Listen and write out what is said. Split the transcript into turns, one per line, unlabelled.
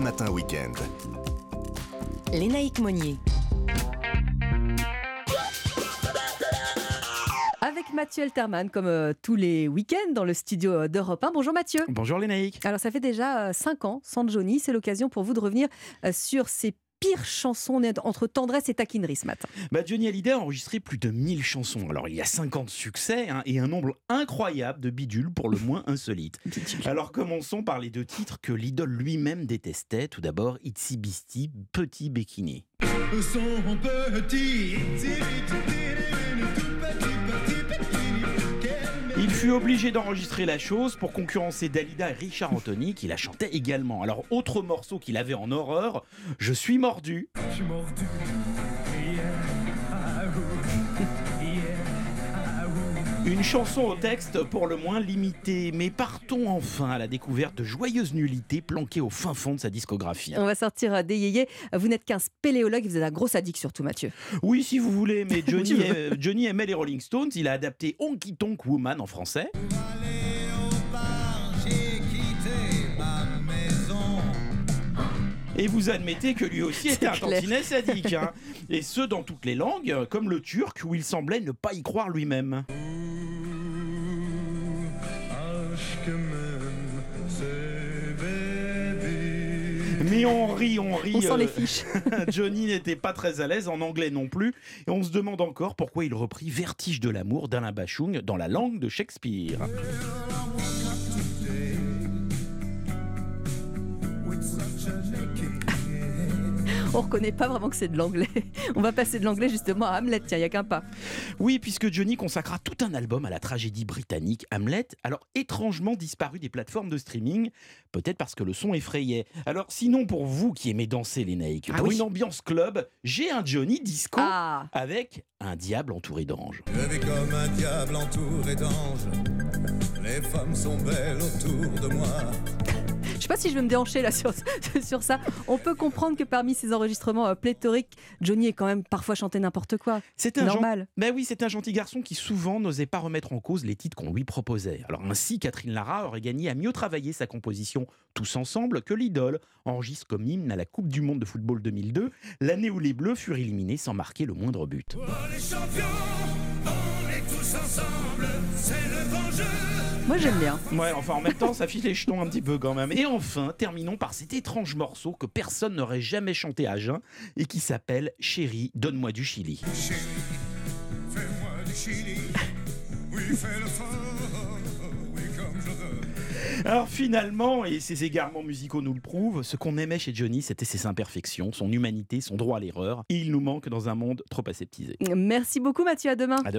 Europe Matin Weekend.
Lénaïque Monnier.
Avec Mathieu Elterman, comme euh, tous les week-ends dans le studio euh, d'Europe 1. Bonjour Mathieu.
Bonjour Lénaïque.
Alors ça fait déjà 5 ans sans Johnny. C'est l'occasion pour vous de revenir euh, sur ces pires chansons entre tendresse et taquinerie ce matin.
Bah Johnny Hallyday a enregistré plus de 1000 chansons. Alors il y a 50 succès hein, et un nombre incroyable de bidules pour le moins insolites. Alors commençons par les deux titres que l'idole lui-même détestait. Tout d'abord Itsy Bisty, Petit Béquiné. Son petit, il fut obligé d'enregistrer la chose pour concurrencer Dalida et Richard Anthony qui la chantait également. Alors autre morceau qu'il avait en horreur, Je suis mordu. Je suis mordu. Une chanson au texte pour le moins limité, mais partons enfin à la découverte de joyeuses nullités planquées au fin fond de sa discographie.
On va sortir des yéyés. Vous n'êtes qu'un spéléologue, vous êtes un gros sadique surtout, Mathieu.
Oui, si vous voulez, mais Johnny, Johnny aimait les Rolling Stones. Il a adapté Honky Tonk Woman en français. Et vous admettez que lui aussi était un tantinet sadique. Hein. Et ce, dans toutes les langues, comme le turc, où il semblait ne pas y croire lui-même. Mais on rit, on rit.
On sent les euh, fiches.
Johnny n'était pas très à l'aise en anglais non plus. Et on se demande encore pourquoi il reprit Vertige de l'amour d'Alain Bachung dans la langue de Shakespeare.
on reconnaît pas vraiment que c'est de l'anglais. On va passer de l'anglais justement à Hamlet, tiens, il n'y a qu'un pas.
Oui, puisque Johnny consacra tout un album à la tragédie britannique Hamlet, alors étrangement disparu des plateformes de streaming, peut-être parce que le son effrayait. Alors sinon, pour vous qui aimez danser les naïcs, ah pour une ambiance club, j'ai un Johnny disco ah. avec un diable entouré d'anges. Je comme un diable entouré d'anges, les femmes sont belles autour de moi.
Je sais pas si je vais me déhancher là sur, sur ça. On peut comprendre que parmi ces enregistrements euh, pléthoriques, Johnny est quand même parfois chanté n'importe quoi. C'est normal.
Mais oui, c'est un gentil garçon qui souvent n'osait pas remettre en cause les titres qu'on lui proposait. Alors ainsi, Catherine Lara aurait gagné à mieux travailler sa composition tous ensemble que l'idole enregistre comme hymne à la Coupe du Monde de football 2002, l'année où les Bleus furent éliminés sans marquer le moindre but. Oh, les champions,
ensemble, c'est le bon jeu. Moi j'aime bien.
Ouais, enfin en même temps ça fiche les jetons un petit peu quand même. Et enfin, terminons par cet étrange morceau que personne n'aurait jamais chanté à jeun et qui s'appelle Chérie, donne-moi du Chili. Chérie, fais-moi du Chili. Oui, fais le fort. Oui, comme je veux. Alors finalement, et ces égarements musicaux nous le prouvent, ce qu'on aimait chez Johnny, c'était ses imperfections, son humanité, son droit à l'erreur. Et il nous manque dans un monde trop aseptisé.
Merci beaucoup Mathieu, à demain.
À demain.